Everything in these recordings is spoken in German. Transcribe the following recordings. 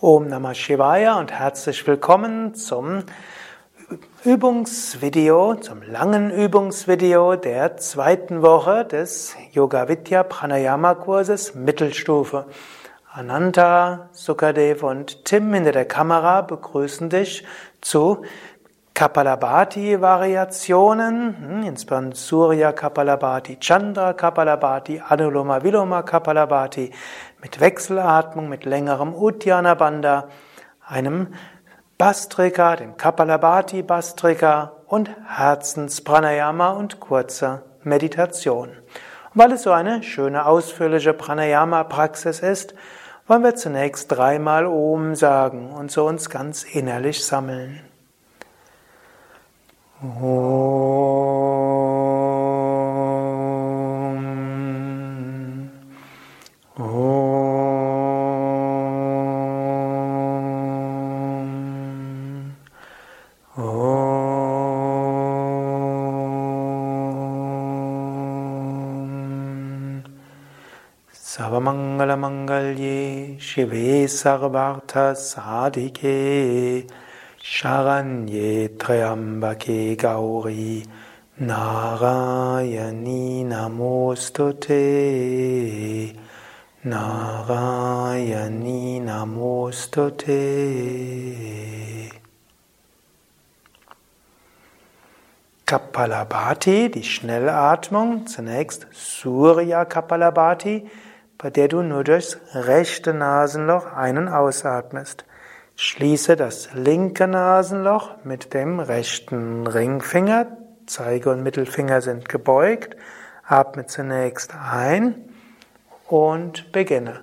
Om Namah Shivaya und herzlich willkommen zum Übungsvideo, zum langen Übungsvideo der zweiten Woche des Yoga Vidya Pranayama Kurses Mittelstufe. Ananta, Sukadev und Tim hinter der Kamera begrüßen dich zu Kapalabhati-Variationen, hm, insbesondere Surya Kapalabhati, Chandra Kapalabhati, Anuloma Viloma Kapalabhati, mit Wechselatmung, mit längerem Uddiyana Bandha, einem Bastrika, dem Kapalabhati Bastrika und Herzenspranayama und kurzer Meditation. Und weil es so eine schöne, ausführliche Pranayama-Praxis ist, wollen wir zunächst dreimal Om sagen und so uns ganz innerlich sammeln. Om. Sarvartha Sadike Sharanye Triambake Gauri Narayani Namostute Narayani Namostute Kapalabhati, die Schnellatmung, zunächst Surya Kapalabhati, bei der du nur durchs rechte Nasenloch ein- und ausatmest. Schließe das linke Nasenloch mit dem rechten Ringfinger. Zeige und Mittelfinger sind gebeugt. Atme zunächst ein und beginne.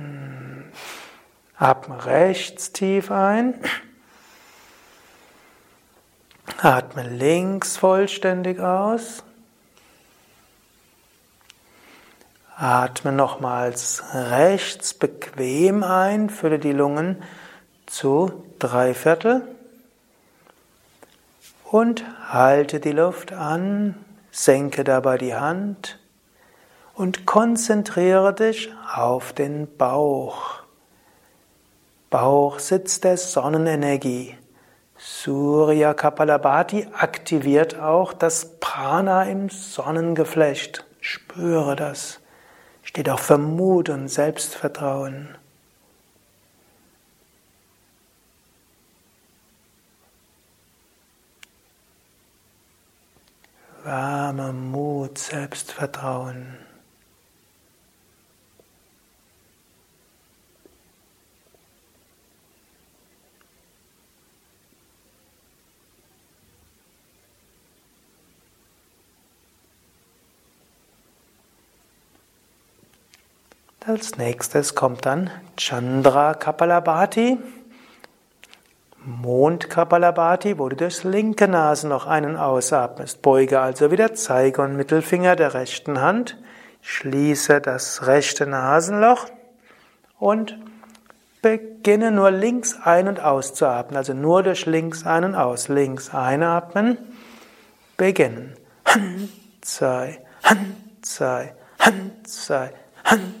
Atme rechts tief ein. Atme links vollständig aus. Atme nochmals rechts bequem ein, fülle die Lungen zu drei Viertel und halte die Luft an, senke dabei die Hand und konzentriere dich auf den Bauch. Bauch sitzt der Sonnenenergie. Surya Kapalabhati aktiviert auch das Prana im Sonnengeflecht. Spüre das. Steht auch für Mut und Selbstvertrauen. Warme Mut, Selbstvertrauen. Als nächstes kommt dann Chandra Kapalabhati, Mond Kapalabhati, wo du durchs linke Nasenloch einen ausatmest. Beuge also wieder Zeige und Mittelfinger der rechten Hand, schließe das rechte Nasenloch und beginne nur links ein- und auszuatmen, also nur durch links ein- und aus. Links einatmen, beginnen. Handzei, Handzei, Handzei, Handzei,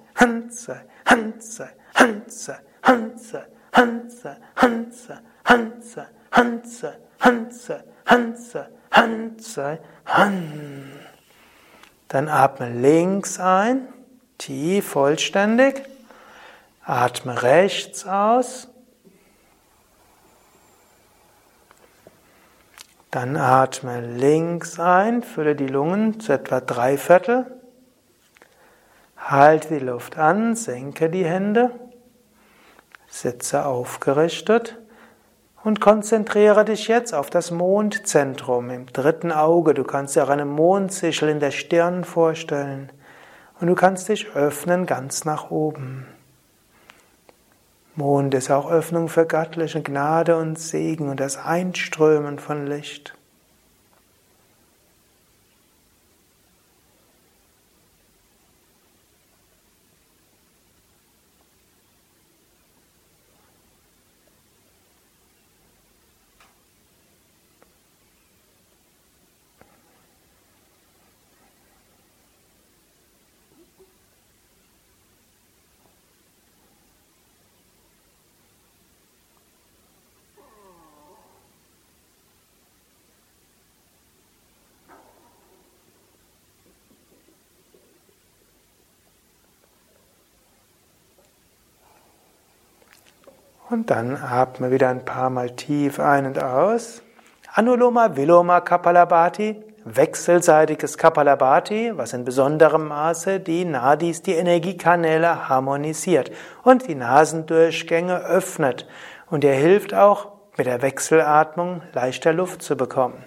Handzei, Handzei, Handzei, Handzei, Handzei, Handzei, Handzei, Handzei, Handzei, Han, zwei, Han. Dann atme links ein, tief, vollständig. Atme rechts aus. Dann atme links ein, fülle die Lungen zu etwa drei Viertel. Halte die Luft an, senke die Hände, sitze aufgerichtet und konzentriere dich jetzt auf das Mondzentrum im dritten Auge. Du kannst dir auch eine Mondsichel in der Stirn vorstellen. Und du kannst dich öffnen ganz nach oben. Mond ist auch Öffnung für göttliche Gnade und Segen und das Einströmen von Licht. Und dann atme wieder ein paar Mal tief ein und aus. Anuloma Viloma Kapalabhati, wechselseitiges Kapalabhati, was in besonderem Maße die Nadis, die Energiekanäle harmonisiert und die Nasendurchgänge öffnet. Und er hilft auch, mit der Wechselatmung leichter Luft zu bekommen.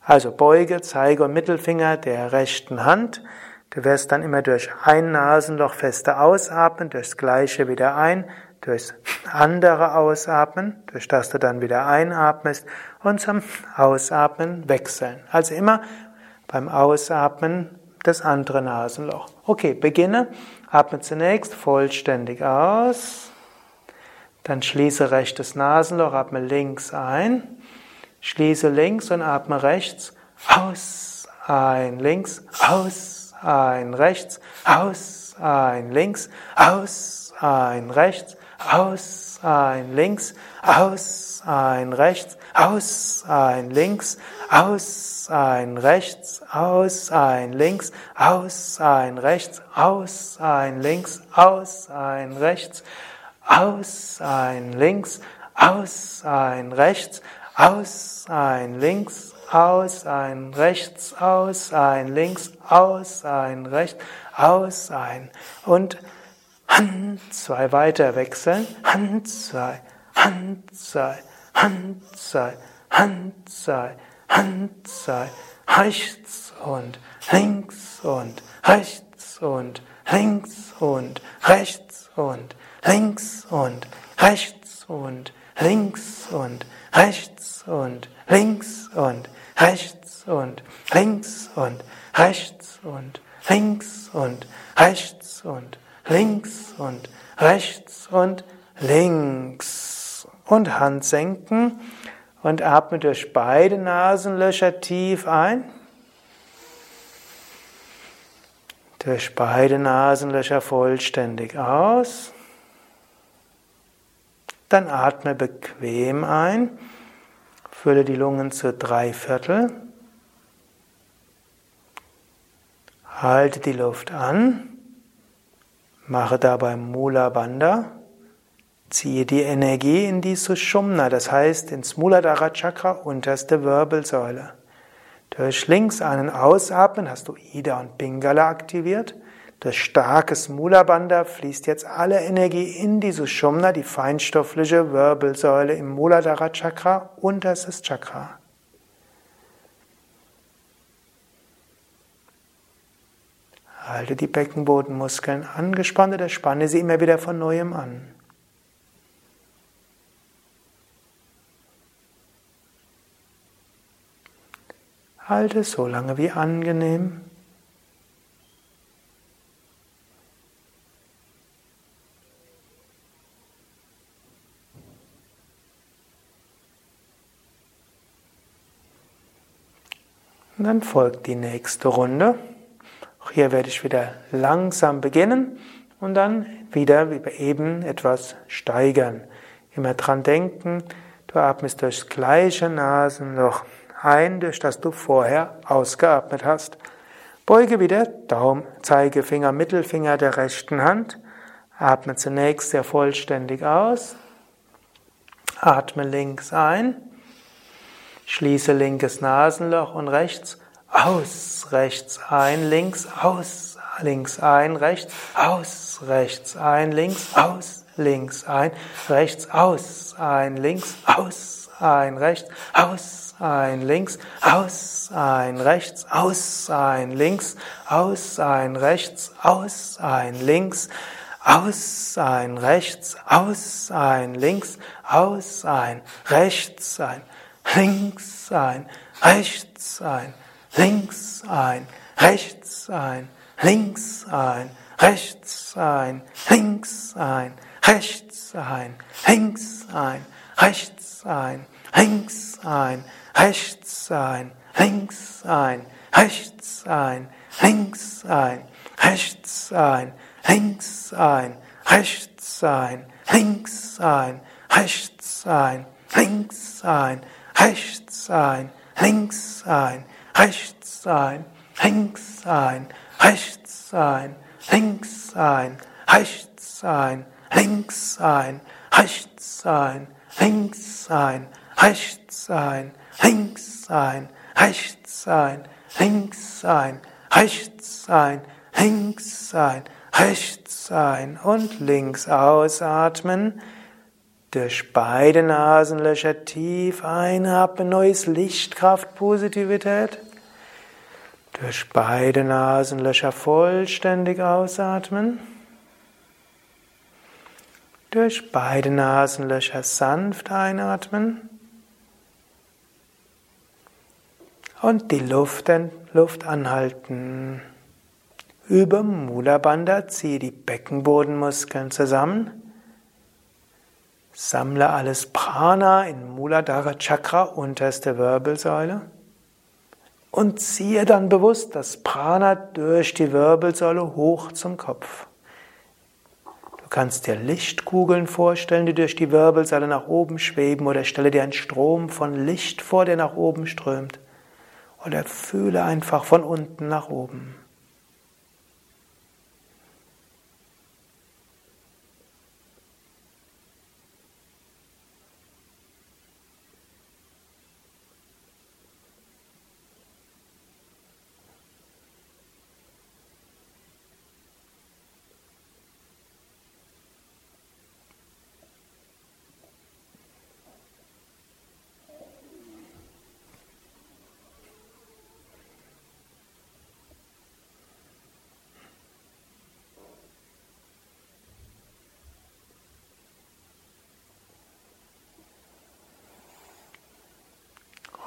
Also Beuge, Zeige und Mittelfinger der rechten Hand. Du wirst dann immer durch ein Nasenloch fester ausatmen, durchs gleiche wieder ein, durchs andere Ausatmen, durch das du dann wieder einatmest und zum Ausatmen wechseln. Also immer beim Ausatmen das andere Nasenloch. Okay, beginne. Atme zunächst vollständig aus. Dann schließe rechtes Nasenloch, atme links ein. Schließe links und atme rechts aus. Ein, links, aus, ein, rechts, aus, ein, links, aus, ein, rechts, aus, ein, links, aus, ein, rechts, aus, ein, links, aus, ein, rechts, aus, ein, links, aus, ein, rechts, aus, ein, links, aus, ein, rechts, aus, ein, links, aus, ein, rechts, aus, ein, links, aus, ein, rechts, aus, ein, links, aus, ein, rechts, aus, ein und Hand, zwei weiter wechseln. Hand, zwei, Hand, zwei, Hand, zwei, Hand, zwei, Hand, zwei, rechts und links und rechts und links und rechts und links und rechts und links und rechts und links und rechts und links und rechts und links und rechts und links und rechts und links. Und Hand senken und atme durch beide Nasenlöcher tief ein. Durch beide Nasenlöcher vollständig aus. Dann atme bequem ein. Fülle die Lungen zu drei Viertel. Halte die Luft an. Mache dabei Mula Bandha. Ziehe die Energie in die Sushumna, das heißt ins Muladhara Chakra, unterste Wirbelsäule. Durch links einen Ausatmen hast du Ida und Pingala aktiviert. Durch starkes Mula Bandha fließt jetzt alle Energie in die Sushumna, die feinstoffliche Wirbelsäule im Muladhara Chakra, unterstes Chakra. Halte die Beckenbodenmuskeln angespannt oder spanne sie immer wieder von neuem an. Halte so lange wie angenehm. Und dann folgt die nächste Runde. Auch hier werde ich wieder langsam beginnen und dann wieder wie eben etwas steigern. Immer dran denken, du atmest durchs gleiche Nasenloch ein, durch das du vorher ausgeatmet hast. Beuge wieder Daumen, Zeigefinger, Mittelfinger der rechten Hand. Atme zunächst sehr vollständig aus. Atme links ein. Schließe linkes Nasenloch und rechts aus, rechts ein, links aus, links ein, rechts aus, rechts ein, links aus, links ein, rechts aus, ein, links aus, ein, rechts aus, ein, links aus, ein, rechts aus, ein, links aus, ein, rechts aus, ein, links aus, ein, rechts aus, ein, links aus, ein, rechts ein, links ein, rechts ein, links ein, rechts ein, links ein, rechts ein, links ein, rechts ein, links ein, rechts ein, links ein, rechts ein, links ein, rechts ein, links ein, rechts ein, links ein, rechts ein, links ein, rechts ein, links ein, rechts ein, links ein, rechts ein, links ein, rechts ein, links ein, rechts ein, links ein, rechts ein, links ein, rechts ein, links ein, rechts ein, links ein, rechts ein, links ein, rechts ein und links ausatmen. Durch beide Nasenlöcher tief einatmen, neues Licht, Kraft, Positivität. Durch beide Nasenlöcher vollständig ausatmen. Durch beide Nasenlöcher sanft einatmen. Und die Luft, Luft anhalten. Über Mula Bandha ziehe die Beckenbodenmuskeln zusammen. Sammle alles Prana in Muladhara Chakra, unterste Wirbelsäule. Und ziehe dann bewusst das Prana durch die Wirbelsäule hoch zum Kopf. Du kannst dir Lichtkugeln vorstellen, die durch die Wirbelsäule nach oben schweben, oder stelle dir einen Strom von Licht vor, der nach oben strömt. Oder fühle einfach von unten nach oben.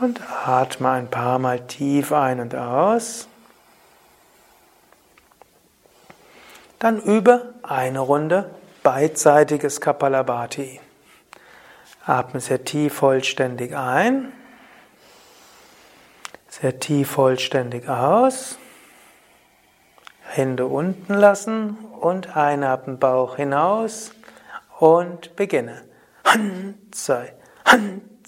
Und atme ein paar Mal tief ein und aus. Dann übe eine Runde beidseitiges Kapalabhati. Atme sehr tief vollständig ein. Sehr tief vollständig aus. Hände unten lassen und einatmen Bauch hinaus und beginne. Hand, zwei, Hand,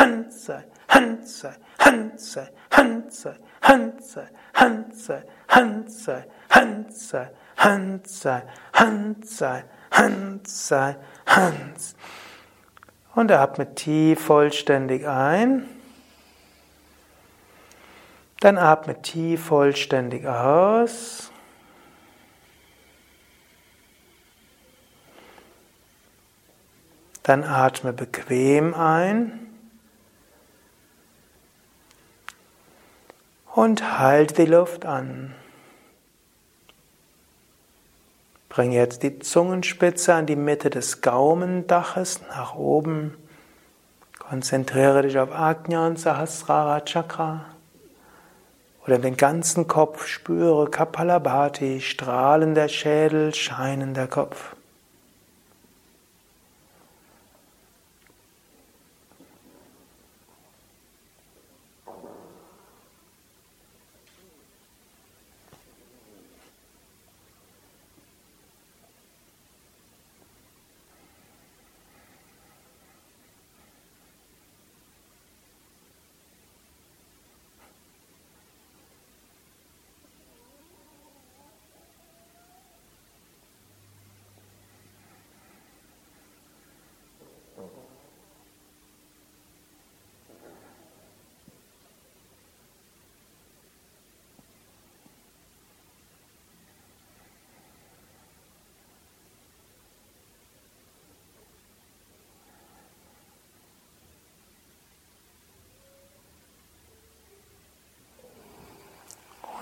Hanze, Hanze, Hanze, Hanze, Hanze, Hanze, Hanze, Hanze, Hanze, Hanze, Hanze, Hans. Und atme tief vollständig ein. Dann atme tief vollständig aus. Dann atme bequem ein. Und halte die Luft an. Bring jetzt die Zungenspitze an die Mitte des Gaumendaches nach oben. Konzentriere dich auf Ajna und Sahasrara Chakra. Oder den ganzen Kopf spüre Kapalabhati, strahlender Schädel, scheinender Kopf.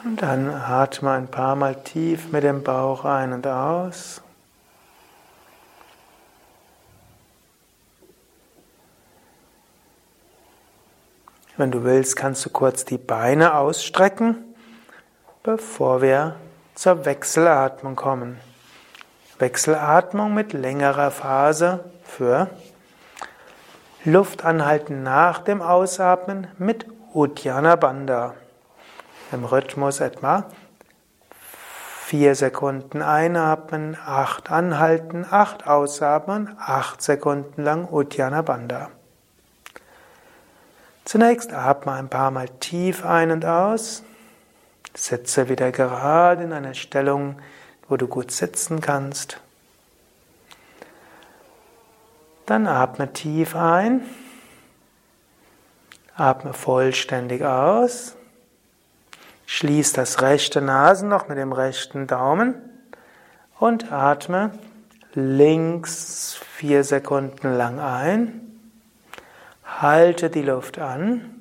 Und dann atme ein paar Mal tief mit dem Bauch ein und aus. Wenn du willst, kannst du kurz die Beine ausstrecken, bevor wir zur Wechselatmung kommen. Wechselatmung mit längerer Phase für Luft anhalten nach dem Ausatmen mit Uddiyana Bandha im Rhythmus etwa vier Sekunden einatmen, acht anhalten, acht ausatmen, acht Sekunden lang Uddiyana Bandha. Zunächst atme ein paar Mal tief ein und aus. Sitze wieder gerade in einer Stellung, wo du gut sitzen kannst. Dann atme tief ein. Atme vollständig aus. Schließ das rechte Nasenloch mit dem rechten Daumen und atme links vier Sekunden lang ein. Halte die Luft an.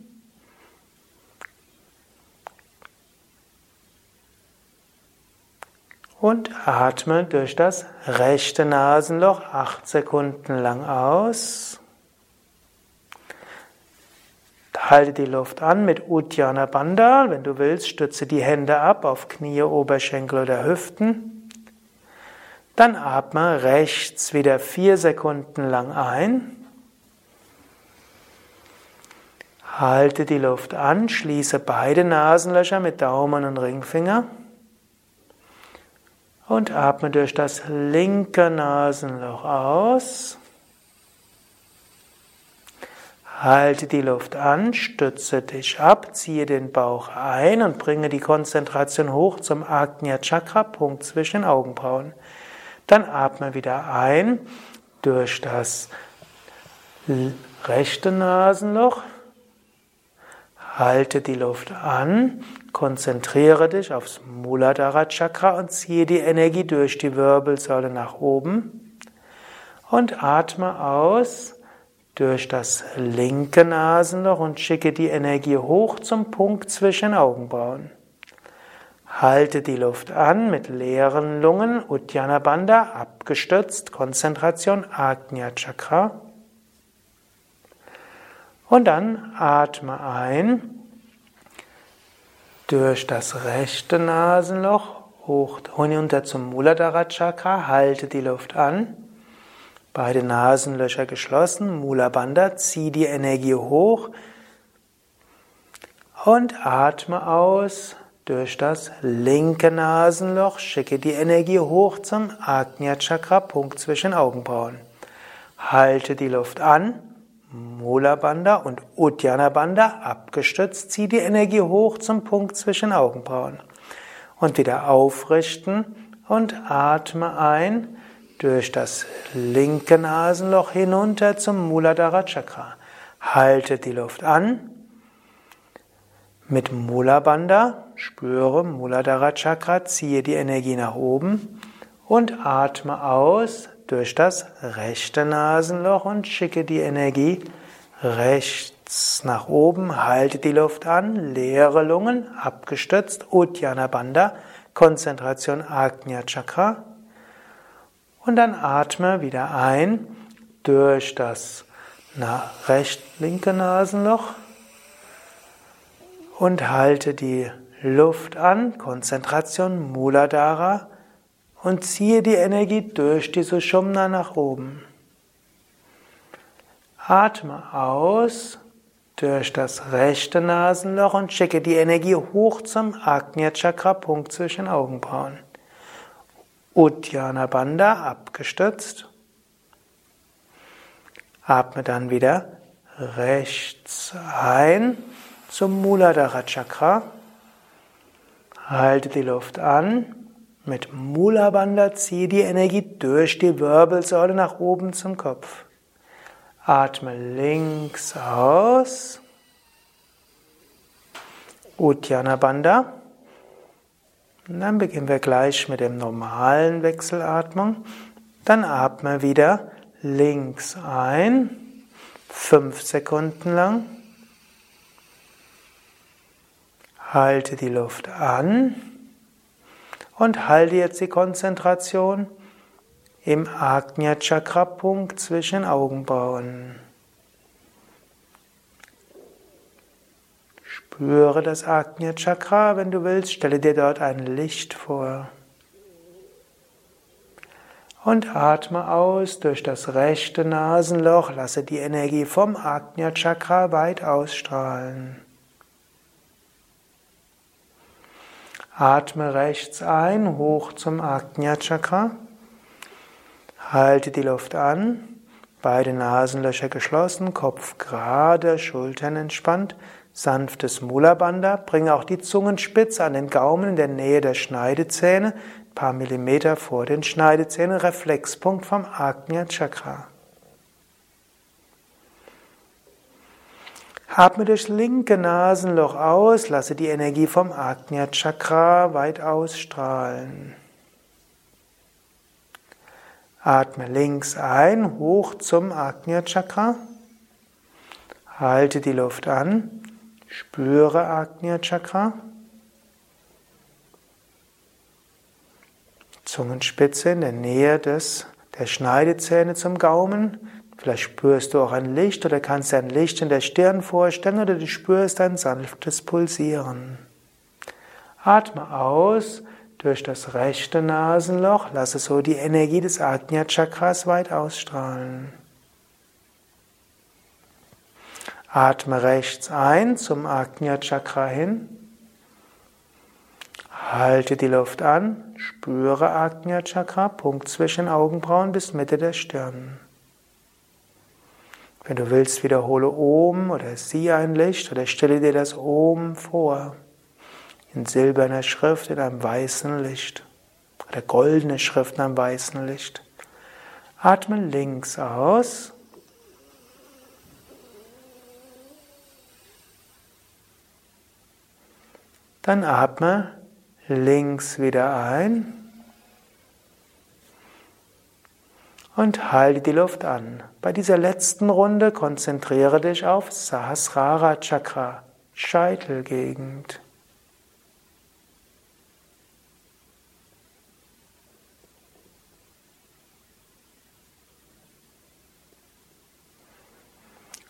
Und atme durch das rechte Nasenloch acht Sekunden lang aus. Halte die Luft an mit Uddiyana Bandha. Wenn du willst, stütze die Hände ab auf Knie, Oberschenkel oder Hüften. Dann atme rechts wieder vier Sekunden lang ein. Halte die Luft an, schließe beide Nasenlöcher mit Daumen und Ringfinger und atme durch das linke Nasenloch aus. Halte die Luft an, stütze dich ab, ziehe den Bauch ein und bringe die Konzentration hoch zum Agnya Chakra, Punkt zwischen Augenbrauen. Dann atme wieder ein durch das rechte Nasenloch. Halte die Luft an, konzentriere dich aufs Muladhara Chakra und ziehe die Energie durch die Wirbelsäule nach oben. Und atme aus durch das linke Nasenloch und schicke die Energie hoch zum Punkt zwischen Augenbrauen. Halte die Luft an mit leeren Lungen, Uddiyana Bandha, abgestützt, Konzentration, Agnya Chakra. Und dann atme ein durch das rechte Nasenloch hoch hinunter zum Muladhara Chakra, halte die Luft an. Beide Nasenlöcher geschlossen, Mula Bandha, zieh die Energie hoch und atme aus durch das linke Nasenloch, schicke die Energie hoch zum Ajna Chakra, Punkt zwischen Augenbrauen. Halte die Luft an, Mula Bandha und Uddiyana Bandha abgestützt, zieh die Energie hoch zum Punkt zwischen Augenbrauen. Und wieder aufrichten und atme ein durch das linke Nasenloch hinunter zum Muladhara Chakra. Halte die Luft an. Mit Mula Bandha spüre Muladhara Chakra, ziehe die Energie nach oben und atme aus durch das rechte Nasenloch und schicke die Energie rechts nach oben, halte die Luft an, leere Lungen, abgestützt, Uddiyana Bandha, Konzentration Agnya Chakra. Und dann atme wieder ein durch das recht linke Nasenloch und halte die Luft an, Konzentration Muladhara und ziehe die Energie durch die Sushumna nach oben. Atme aus durch das rechte Nasenloch und schicke die Energie hoch zum Agnya Chakra Punkt zwischen Augenbrauen. Uddiyana Bandha abgestützt. Atme dann wieder rechts ein zum Muladhara Chakra. Halte die Luft an. Mit Mula Bandha ziehe die Energie durch die Wirbelsäule nach oben zum Kopf. Atme links aus. Uddiyana Bandha. Und dann beginnen wir gleich mit dem normalen Wechselatmung. Dann atme wieder links ein, fünf Sekunden lang. Halte die Luft an und halte jetzt die Konzentration im Agnya Chakra Punkt zwischen Augenbrauen. Spüre das Agnya Chakra, wenn du willst, stelle dir dort ein Licht vor. Und atme aus durch das rechte Nasenloch, lasse die Energie vom Agnya Chakra weit ausstrahlen. Atme rechts ein, hoch zum Agnya Chakra. Halte die Luft an, beide Nasenlöcher geschlossen, Kopf gerade, Schultern entspannt, sanftes Mula Bandha. Bringe auch die Zungenspitze an den Gaumen in der Nähe der Schneidezähne paar Millimeter vor den Schneidezähnen, Reflexpunkt vom Agnya Chakra. Atme durchs linke Nasenloch aus, lasse die Energie vom Agnya Chakra weit ausstrahlen. Atme links ein, hoch zum Agnya Chakra. Halte die Luft an, spüre Agnya Chakra. Zungenspitze in der Nähe des, der Schneidezähne zum Gaumen. Vielleicht spürst du auch ein Licht oder kannst dir ein Licht in der Stirn vorstellen oder du spürst ein sanftes Pulsieren. Atme aus durch das rechte Nasenloch, lasse so die Energie des Ajna Chakras weit ausstrahlen. Atme rechts ein zum Ajna Chakra hin. Halte die Luft an, spüre Agnya Chakra, Punkt zwischen Augenbrauen bis Mitte der Stirn. Wenn du willst, wiederhole Om oder sieh ein Licht oder stelle dir das Om vor. In silberner Schrift in einem weißen Licht. Oder goldene Schrift in einem weißen Licht. Atme links aus. Dann atme links wieder ein und halte die Luft an. Bei dieser letzten Runde konzentriere dich auf Sahasrara Chakra, Scheitelgegend.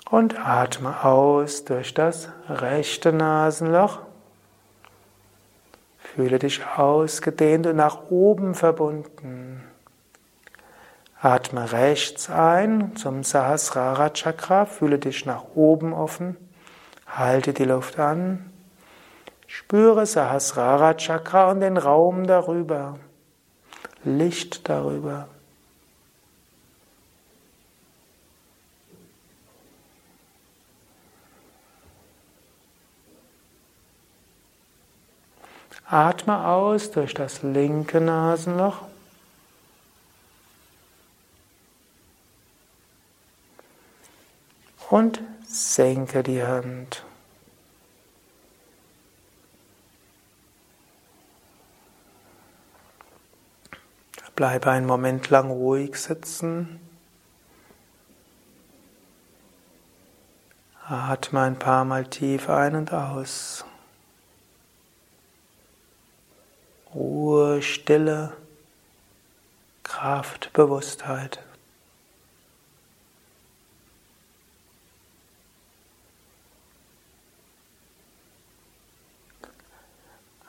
Und atme aus durch das rechte Nasenloch. Fühle dich ausgedehnt und nach oben verbunden. Atme rechts ein zum Sahasrara Chakra, fühle dich nach oben offen, halte die Luft an, spüre Sahasrara Chakra und den Raum darüber, Licht darüber. Atme aus durch das linke Nasenloch. Und senke die Hand. Bleibe einen Moment lang ruhig sitzen. Atme ein paar Mal tief ein und aus. Ruhe, Stille, Kraft, Bewusstheit.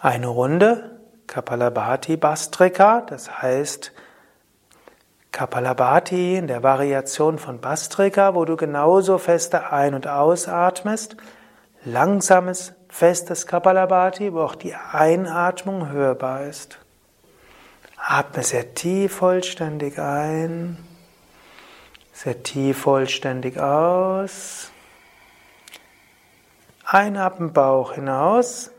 Eine Runde Kapalabhati Bastrika, das heißt Kapalabhati in der Variation von Bastrika, wo du genauso feste Ein- und Ausatmest, langsames, festes Kapalabhati, wo auch die Einatmung hörbar ist. Atme sehr tief vollständig ein, sehr tief vollständig aus. Einatmen Bauch hinaus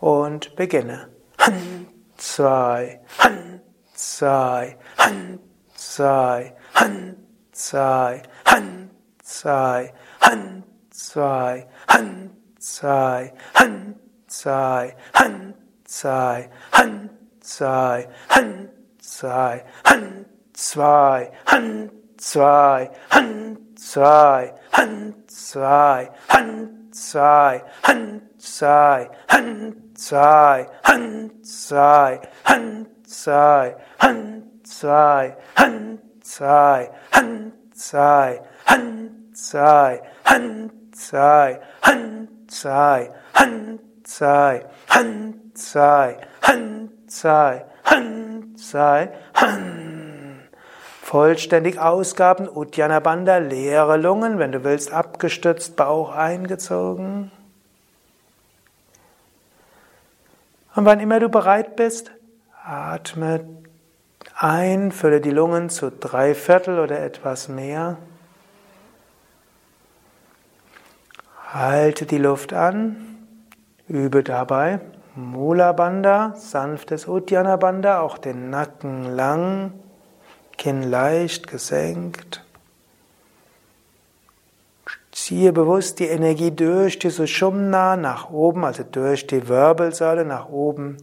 und beginne. Han, zwei, Han, zwei, Han, zwei, Han, zwei, Han, zwei, Han, zwei, Han, zwei, Han, zwei, Han, zwei, Han, zwei, Han, zwei, Han, zwei, Han, zwei, Han, zwei, Han, zwei, Han, zwei, Han, zwei, Han, zwei, Han, zwei, Han, zwei, Han, zwei, Han, zwei, Han, zwei, Han, zwei, Han, zwei, Han, zwei, Han, zwei, Han, zwei, Han, zwei, Han, zwei, Han. Vollständig Ausgaben, Uddiyana Bandha, leere Lungen, wenn du willst, abgestützt, Bauch eingezogen. Und wann immer du bereit bist, atme ein, fülle die Lungen zu drei Viertel oder etwas mehr. Halte die Luft an, übe dabei Mula Bandha, sanftes Uddiyana Bandha, auch den Nacken lang, Kinn leicht gesenkt. Ziehe bewusst die Energie durch die Sushumna nach oben, also durch die Wirbelsäule nach oben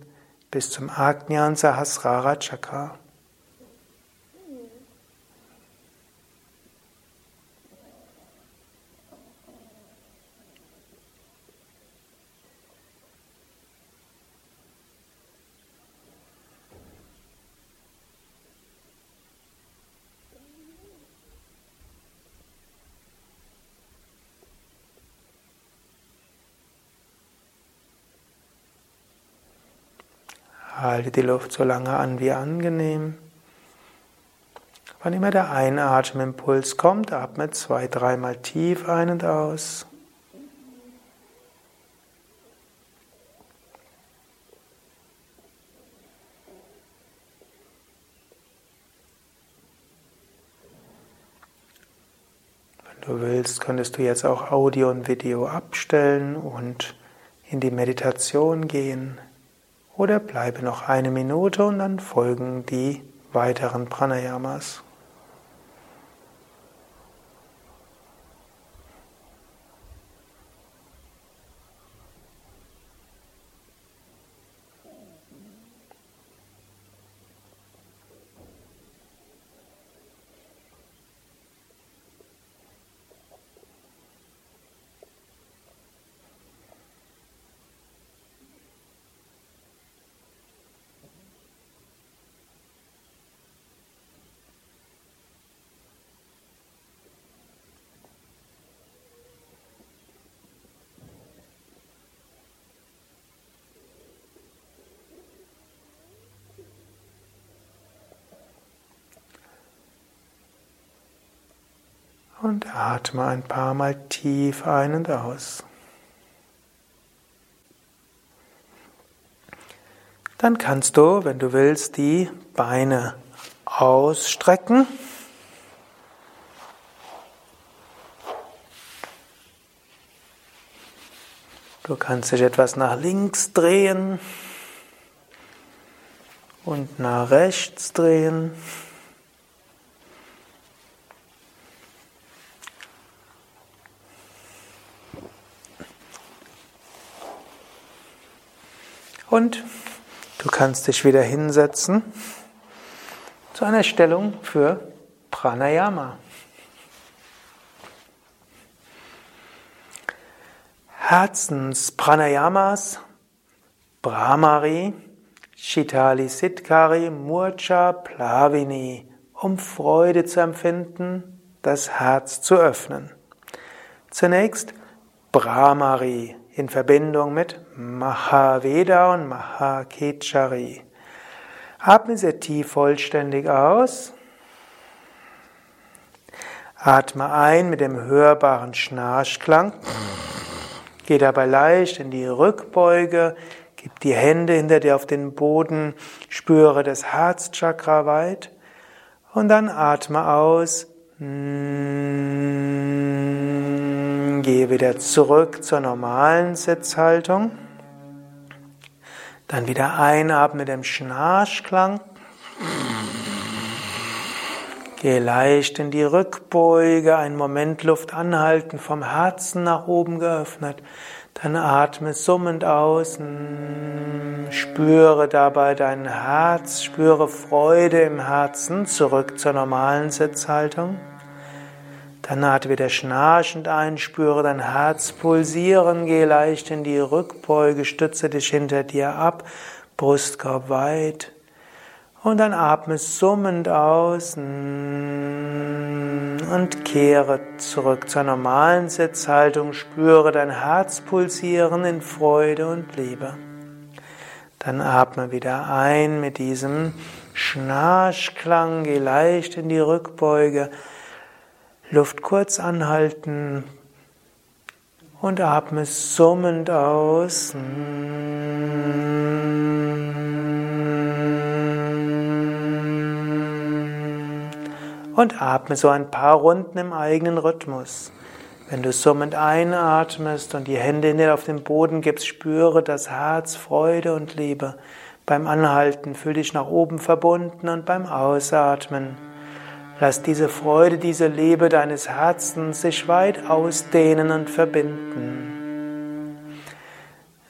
bis zum Ajnan Sahasrara Chakra. Halte die Luft so lange an wie angenehm. Wann immer der Einatmimpuls kommt, atme zwei, dreimal tief ein und aus. Wenn du willst, könntest du jetzt auch Audio und Video abstellen und in die Meditation gehen. Oder bleibe noch eine Minute und dann folgen die weiteren Pranayamas. Und atme ein paar Mal tief ein und aus. Dann kannst du, wenn du willst, die Beine ausstrecken. Du kannst dich etwas nach links drehen und nach rechts drehen. Und du kannst dich wieder hinsetzen zu einer Stellung für Pranayama. Herzenspranayamas, Brahmari, Shitali Siddhkari, Murcha Plavini, um Freude zu empfinden, das Herz zu öffnen. Zunächst Brahmari in Verbindung mit Mahaveda und Mahakechari. Atme sehr tief vollständig aus. Atme ein mit dem hörbaren Schnarchklang. Geh dabei leicht in die Rückbeuge. Gib die Hände hinter dir auf den Boden. Spüre das Herzchakra weit. Und dann atme aus. Gehe wieder zurück zur normalen Sitzhaltung. Dann wieder einatmen mit dem Schnarchklang. Gehe leicht in die Rückbeuge, einen Moment Luft anhalten, vom Herzen nach oben geöffnet. Dann atme summend aus, spüre dabei dein Herz, spüre Freude im Herzen, zurück zur normalen Sitzhaltung. Dann atme wieder schnarchend ein, spüre dein Herz pulsieren, geh leicht in die Rückbeuge, stütze dich hinter dir ab, Brustkorb weit. Und dann atme summend aus und kehre zurück zur normalen Sitzhaltung, spüre dein Herz pulsieren in Freude und Liebe. Dann atme wieder ein mit diesem Schnarchklang, geh leicht in die Rückbeuge. Luft kurz anhalten und atme summend aus. Und atme so ein paar Runden im eigenen Rhythmus. Wenn du summend einatmest und die Hände in dir auf den Boden gibst, spüre das Herz, Freude und Liebe. Beim Anhalten fühl dich nach oben verbunden und beim Ausatmen Lass diese Freude, diese Liebe deines Herzens sich weit ausdehnen und verbinden.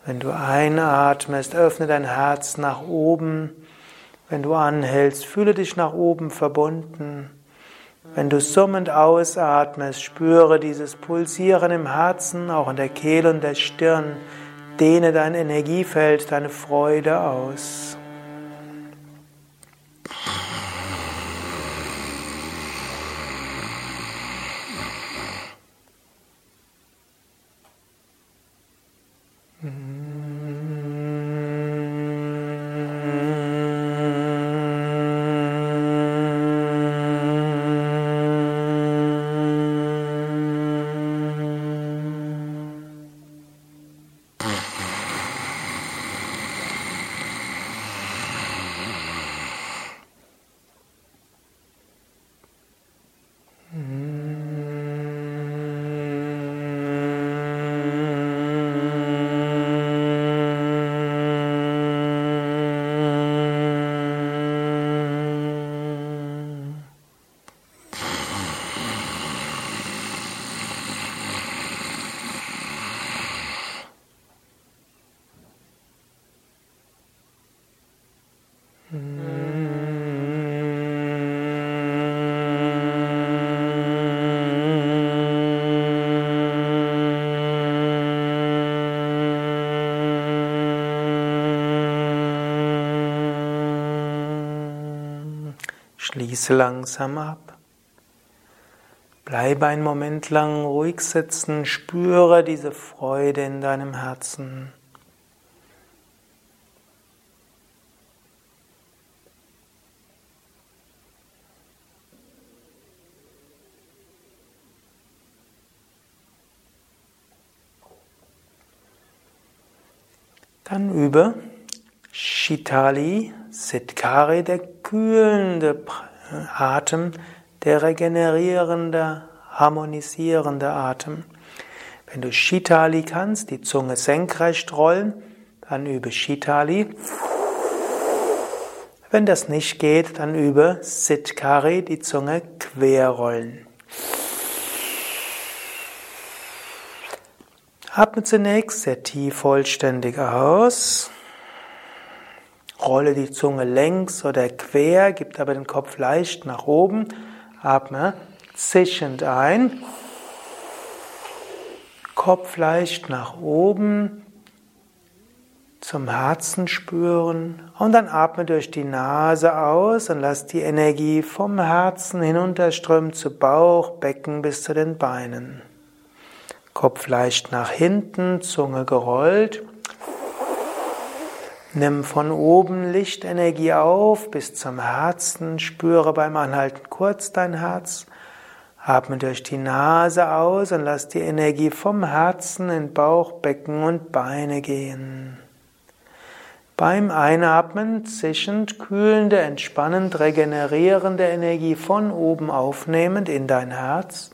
Wenn du einatmest, öffne dein Herz nach oben. Wenn du anhältst, fühle dich nach oben verbunden. Wenn du summend ausatmest, spüre dieses Pulsieren im Herzen, auch in der Kehle und der Stirn. Dehne dein Energiefeld, deine Freude aus. Schließe langsam ab. Bleibe einen Moment lang ruhig sitzen, spüre diese Freude in deinem Herzen. Dann übe Shitali Siddhkari, der kühlende Atem, der regenerierende, harmonisierende Atem. Wenn du Shitali kannst, die Zunge senkrecht rollen, dann übe Shitali. Wenn das nicht geht, dann übe Siddhkari, die Zunge quer rollen. Atme zunächst sehr tief vollständig aus. Rolle die Zunge längs oder quer, gib aber den Kopf leicht nach oben. Atme zischend ein. Kopf leicht nach oben zum Herzen spüren und dann atme durch die Nase aus und lass die Energie vom Herzen hinunterströmen zu Bauch, Becken bis zu den Beinen. Kopf leicht nach hinten, Zunge gerollt. Nimm von oben Lichtenergie auf bis zum Herzen, spüre beim Anhalten kurz dein Herz. Atme durch die Nase aus und lass die Energie vom Herzen in Bauch, Becken und Beine gehen. Beim Einatmen zischend, kühlende, entspannend, regenerierende Energie von oben aufnehmend in dein Herz.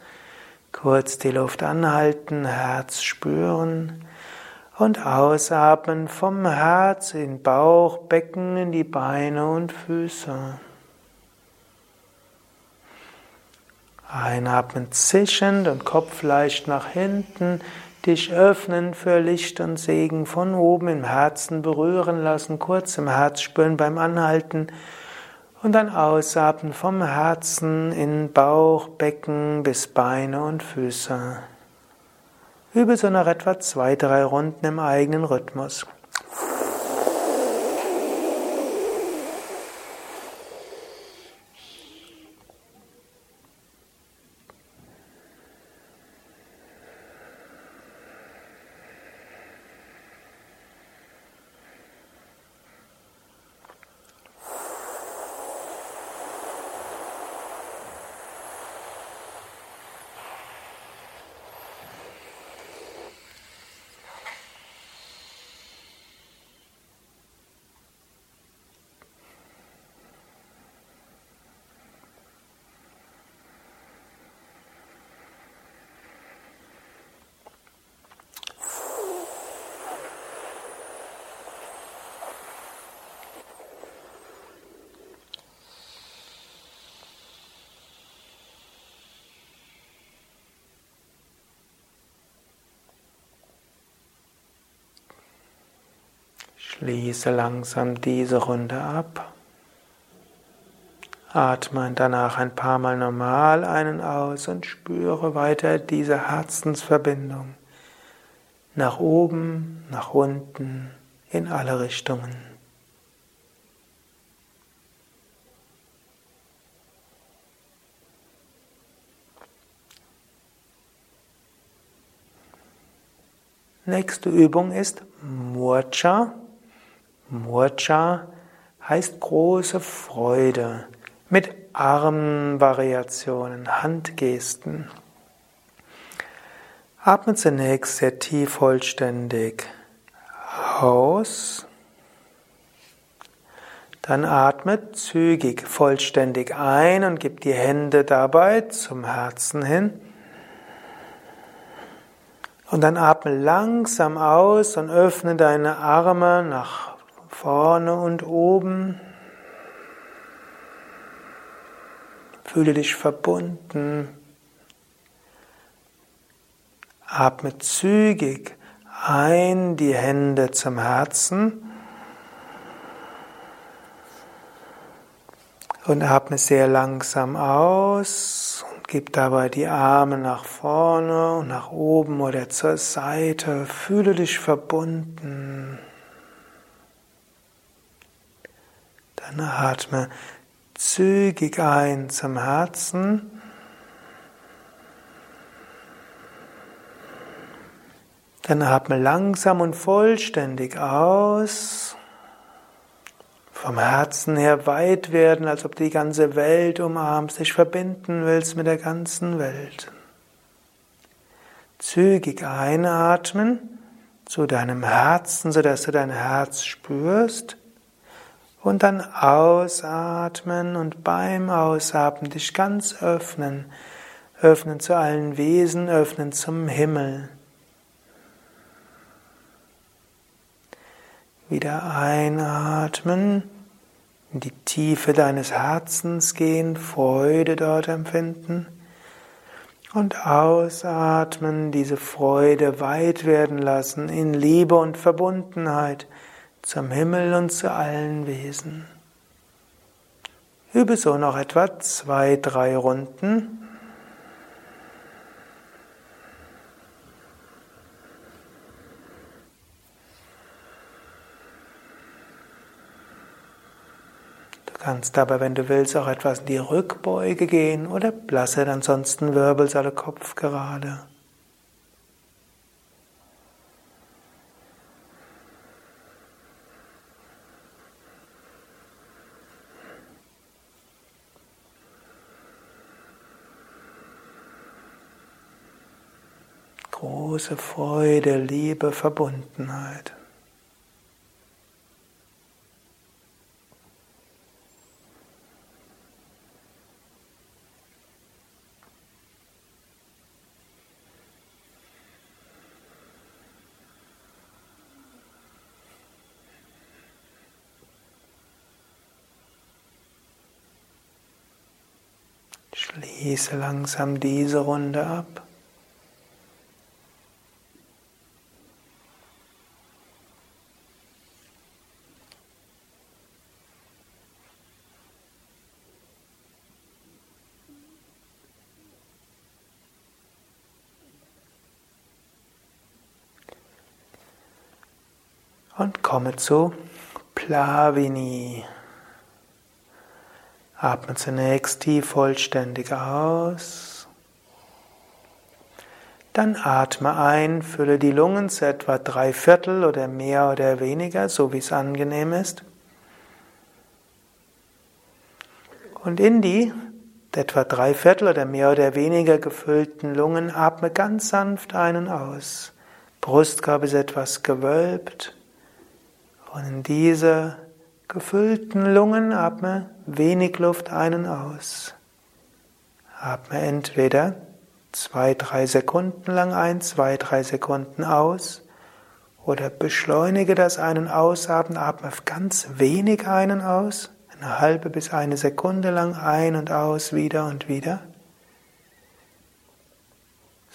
Kurz die Luft anhalten, Herz spüren und ausatmen vom Herz in Bauch, Becken, in die Beine und Füße. Einatmen zischend und Kopf leicht nach hinten, dich öffnen für Licht und Segen von oben im Herzen berühren lassen, kurz im Herz spüren beim Anhalten und dann ausatmen vom Herzen in Bauch, Becken bis Beine und Füße. Übe so nach etwa zwei, drei Runden im eigenen Rhythmus. Schließe langsam diese Runde ab. Atme danach ein paar Mal normal einen aus und spüre weiter diese Herzensverbindung nach oben, nach unten, in alle Richtungen. Nächste Übung ist Murcha. Murcha heißt große Freude mit Armvariationen, Handgesten. Atme zunächst sehr tief vollständig aus. Dann atme zügig vollständig ein und gib die Hände dabei zum Herzen hin. Und dann atme langsam aus und öffne deine Arme nach vorne und oben. Fühle dich verbunden. Atme zügig ein die Hände zum Herzen und atme sehr langsam aus und gib dabei die Arme nach vorne und nach oben oder zur Seite. Fühle dich verbunden. Dann atme zügig ein zum Herzen. Dann atme langsam und vollständig aus. Vom Herzen her weit werden, als ob du die ganze Welt umarmst, dich verbinden willst mit der ganzen Welt. Zügig einatmen zu deinem Herzen, sodass du dein Herz spürst. Und dann ausatmen und beim Ausatmen dich ganz öffnen. Öffnen zu allen Wesen, öffnen zum Himmel. Wieder einatmen, in die Tiefe deines Herzens gehen, Freude dort empfinden. Und ausatmen, diese Freude weit werden lassen in Liebe und Verbundenheit zum Himmel und zu allen Wesen. Übe so noch etwa zwei, drei Runden. Du kannst aber, wenn du willst, auch etwas in die Rückbeuge gehen oder lasse ansonsten Wirbelsäule Kopf gerade. Große Freude, Liebe, Verbundenheit. Schließe langsam diese Runde ab. Und komme zu Plavini. Atme zunächst tief vollständig aus. Dann atme ein, fülle die Lungen zu etwa drei Viertel oder mehr oder weniger, so wie es angenehm ist. Und in die etwa drei Viertel oder mehr oder weniger gefüllten Lungen atme ganz sanft ein und aus. Brustkorb ist etwas gewölbt. Und in diese gefüllten Lungen atme wenig Luft ein und aus. Atme entweder zwei, drei Sekunden lang ein, zwei, drei Sekunden aus oder beschleunige das Ein- und Ausatmen, atme ganz wenig ein und aus, eine halbe bis eine Sekunde lang ein und aus, wieder und wieder,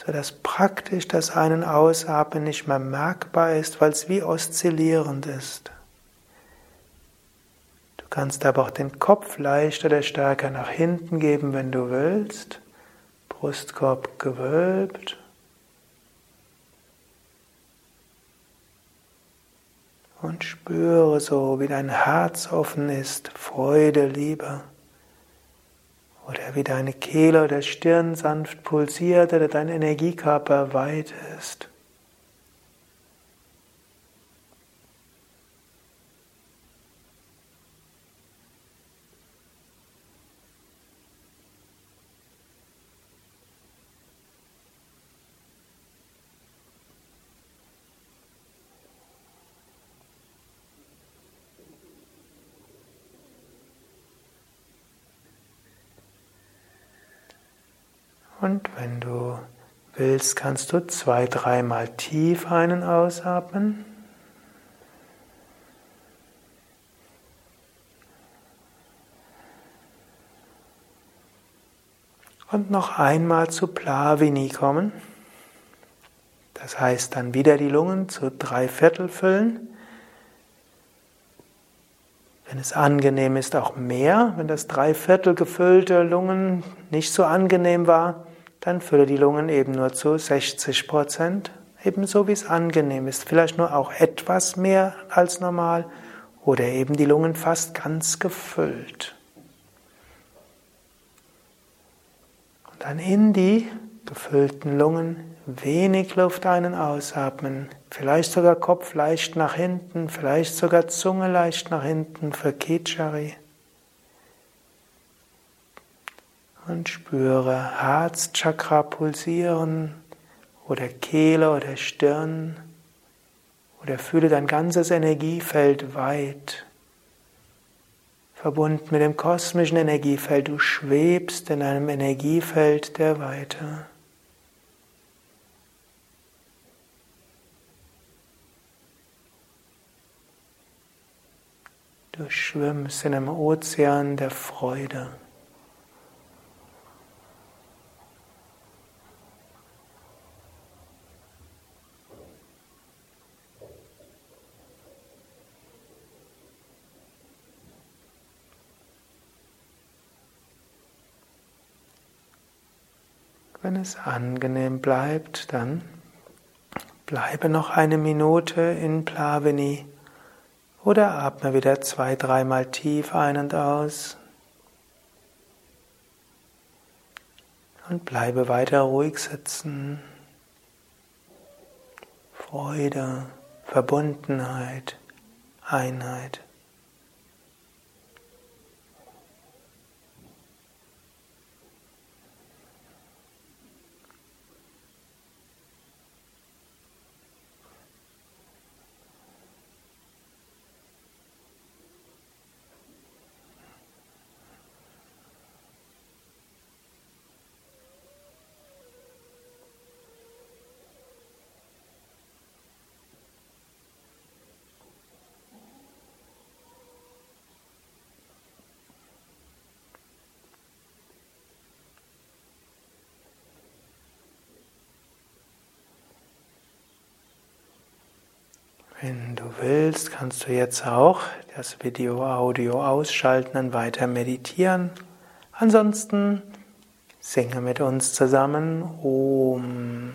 sodass praktisch das Ein- Ausatmen nicht mehr merkbar ist, weil es wie oszillierend ist kannst aber auch den Kopf leichter oder stärker nach hinten geben, wenn du willst. Brustkorb gewölbt. Und spüre so, wie dein Herz offen ist, Freude, Liebe. Oder wie deine Kehle oder Stirn sanft pulsiert oder dein Energiekörper weit ist. Und wenn du willst, kannst du zwei, dreimal tief einen ausatmen. Und noch einmal zu Plavini kommen. Das heißt dann wieder die Lungen zu drei Viertel füllen. Wenn es angenehm ist, auch mehr. Wenn das Dreiviertel gefüllte Lungen nicht so angenehm war, dann fülle die Lungen eben nur zu 60 Prozent, ebenso wie es angenehm ist. Vielleicht nur auch etwas mehr als normal oder eben die Lungen fast ganz gefüllt. Und dann in die gefüllten Lungen wenig Luft ein- und ausatmen. Vielleicht sogar Kopf leicht nach hinten, vielleicht sogar Zunge leicht nach hinten für Kichari. Und spüre Herzchakra pulsieren oder Kehle oder Stirn oder fühle dein ganzes Energiefeld weit. Verbunden mit dem kosmischen Energiefeld, du schwebst in einem Energiefeld der Weite. Du schwimmst in einem Ozean der Freude. Wenn es angenehm bleibt, dann bleibe noch eine Minute in Plavini oder atme wieder zwei, dreimal tief ein und aus. Und bleibe weiter ruhig sitzen. Freude, Verbundenheit, Einheit. Wenn du willst, kannst du jetzt auch das Video, Audio ausschalten und weiter meditieren. Ansonsten singe mit uns zusammen Om.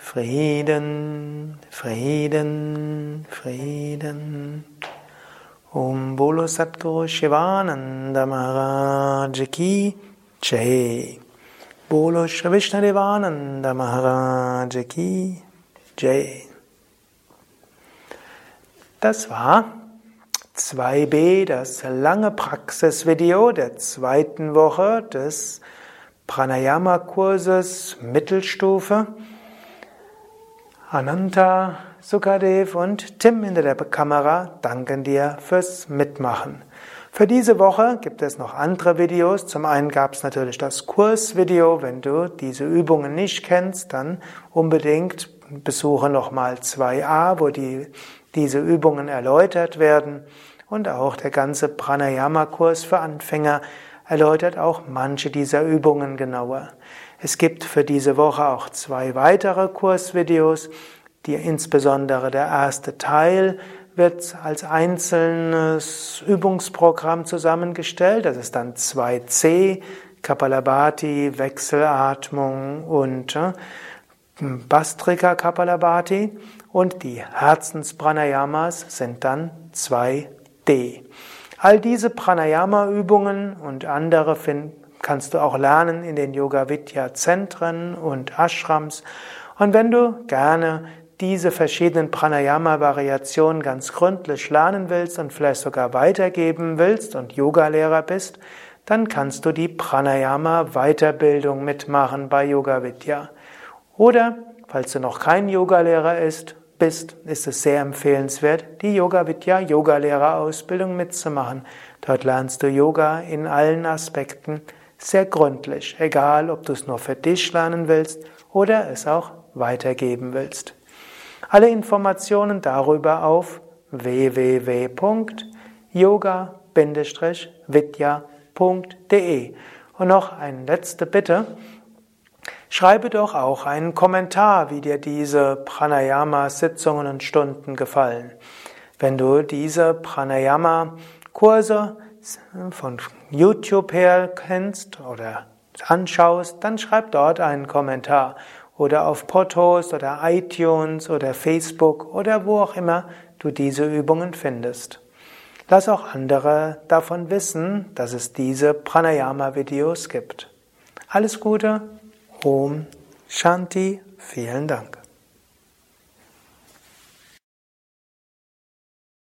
Frieden, Frieden, Frieden. Om Bolo Satguru Shivananda Maharaj Ki Jai. Bolo Shri Vishnadevananda Maharaj Ki Jai. Das war 2b, das lange Praxisvideo der zweiten Woche des Pranayama-Kurses Mittelstufe. Ananta, Sukadev und Tim hinter der Kamera danken dir fürs Mitmachen. Für diese Woche gibt es noch andere Videos. Zum einen gab es natürlich das Kursvideo. Wenn du diese Übungen nicht kennst, dann unbedingt besuche nochmal 2a, wo die, diese Übungen erläutert werden. Und auch der ganze Pranayama-Kurs für Anfänger erläutert auch manche dieser Übungen genauer. Es gibt für diese Woche auch zwei weitere Kursvideos, die insbesondere der erste Teil wird als einzelnes Übungsprogramm zusammengestellt. Das ist dann 2c, Kapalabhati, Wechselatmung und äh, Bastrika Kapalabhati. Und die Herzenspranayamas sind dann 2d. All diese Pranayama-Übungen und andere kannst du auch lernen in den Yoga Vidya Zentren und Ashrams. Und wenn du gerne diese verschiedenen Pranayama-Variationen ganz gründlich lernen willst und vielleicht sogar weitergeben willst und Yogalehrer bist, dann kannst du die Pranayama-Weiterbildung mitmachen bei Yoga Vidya. Oder, falls du noch kein Yogalehrer ist, bist, ist es sehr empfehlenswert, die Yoga Vidya Yogalehrerausbildung mitzumachen. Dort lernst du Yoga in allen Aspekten sehr gründlich, egal ob du es nur für dich lernen willst oder es auch weitergeben willst. Alle Informationen darüber auf www.yoga-vidya.de. Und noch eine letzte Bitte. Schreibe doch auch einen Kommentar, wie dir diese Pranayama-Sitzungen und Stunden gefallen. Wenn du diese Pranayama-Kurse von YouTube her kennst oder anschaust, dann schreib dort einen Kommentar oder auf Potos oder iTunes oder Facebook oder wo auch immer du diese Übungen findest. Lass auch andere davon wissen, dass es diese Pranayama-Videos gibt. Alles Gute, Om Shanti, vielen Dank.